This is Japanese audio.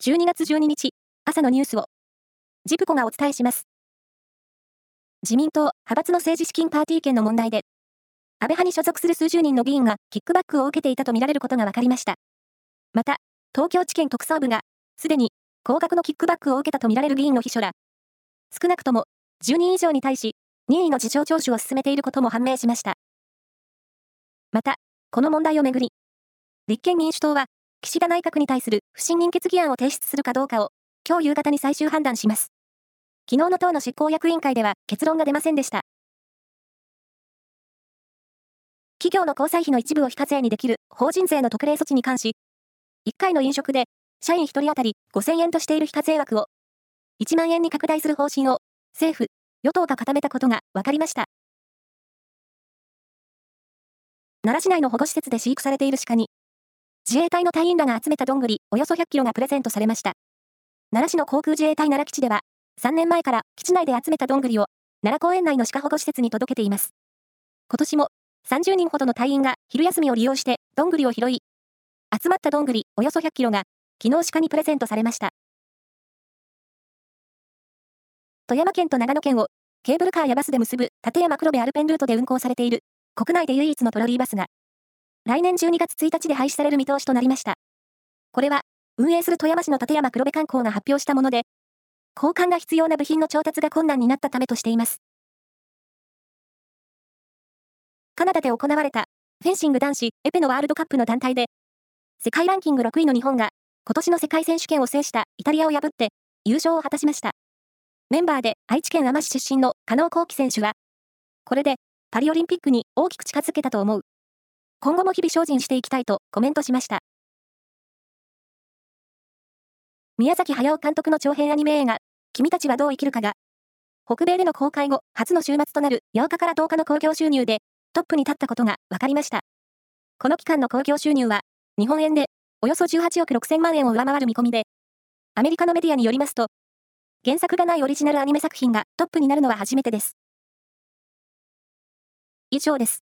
12月12日、朝のニュースを、ジプコがお伝えします。自民党、派閥の政治資金パーティー券の問題で、安倍派に所属する数十人の議員がキックバックを受けていたとみられることが分かりました。また、東京地検特捜部が、すでに、高額のキックバックを受けたとみられる議員の秘書ら、少なくとも、10人以上に対し、任意の事情聴取を進めていることも判明しました。また、この問題をめぐり、立憲民主党は、岸田内閣に対する不信任決議案を提出するかどうかを、今日夕方に最終判断します。昨日の党の執行役員会では結論が出ませんでした。企業の交際費の一部を非課税にできる法人税の特例措置に関し、1回の飲食で社員1人当たり5000円としている非課税枠を1万円に拡大する方針を政府、与党が固めたことが分かりました。奈良市内の保護施設で飼育されている鹿に、自衛隊の隊員らが集めたどんぐりおよそ100キロがプレゼントされました。奈良市の航空自衛隊奈良基地では、3年前から基地内で集めたどんぐりを奈良公園内の鹿保護施設に届けています。今年も30人ほどの隊員が昼休みを利用してどんぐりを拾い、集まったどんぐりおよそ100キロが昨日鹿にプレゼントされました。富山県と長野県をケーブルカーやバスで結ぶ立山黒部アルペンルートで運行されている国内で唯一のトロリーバスが来年12月1日で廃止される見通しとなりました。これは運営する富山市の立山黒部観光が発表したもので、交換が必要な部品の調達が困難になったためとしています。カナダで行われたフェンシング男子エペのワールドカップの団体で、世界ランキング6位の日本が今年の世界選手権を制したイタリアを破って優勝を果たしました。メンバーで愛知県天市出身の加納幸喜選手は、これでパリオリンピックに大きく近づけたと思う。今後も日々精進していきたいとコメントしました。宮崎駿監督の長編アニメ映画、君たちはどう生きるかが、北米での公開後初の週末となる8日から10日の興行収入でトップに立ったことが分かりました。この期間の興行収入は、日本円でおよそ18億6000万円を上回る見込みで、アメリカのメディアによりますと、原作がないオリジナルアニメ作品がトップになるのは初めてです。以上です。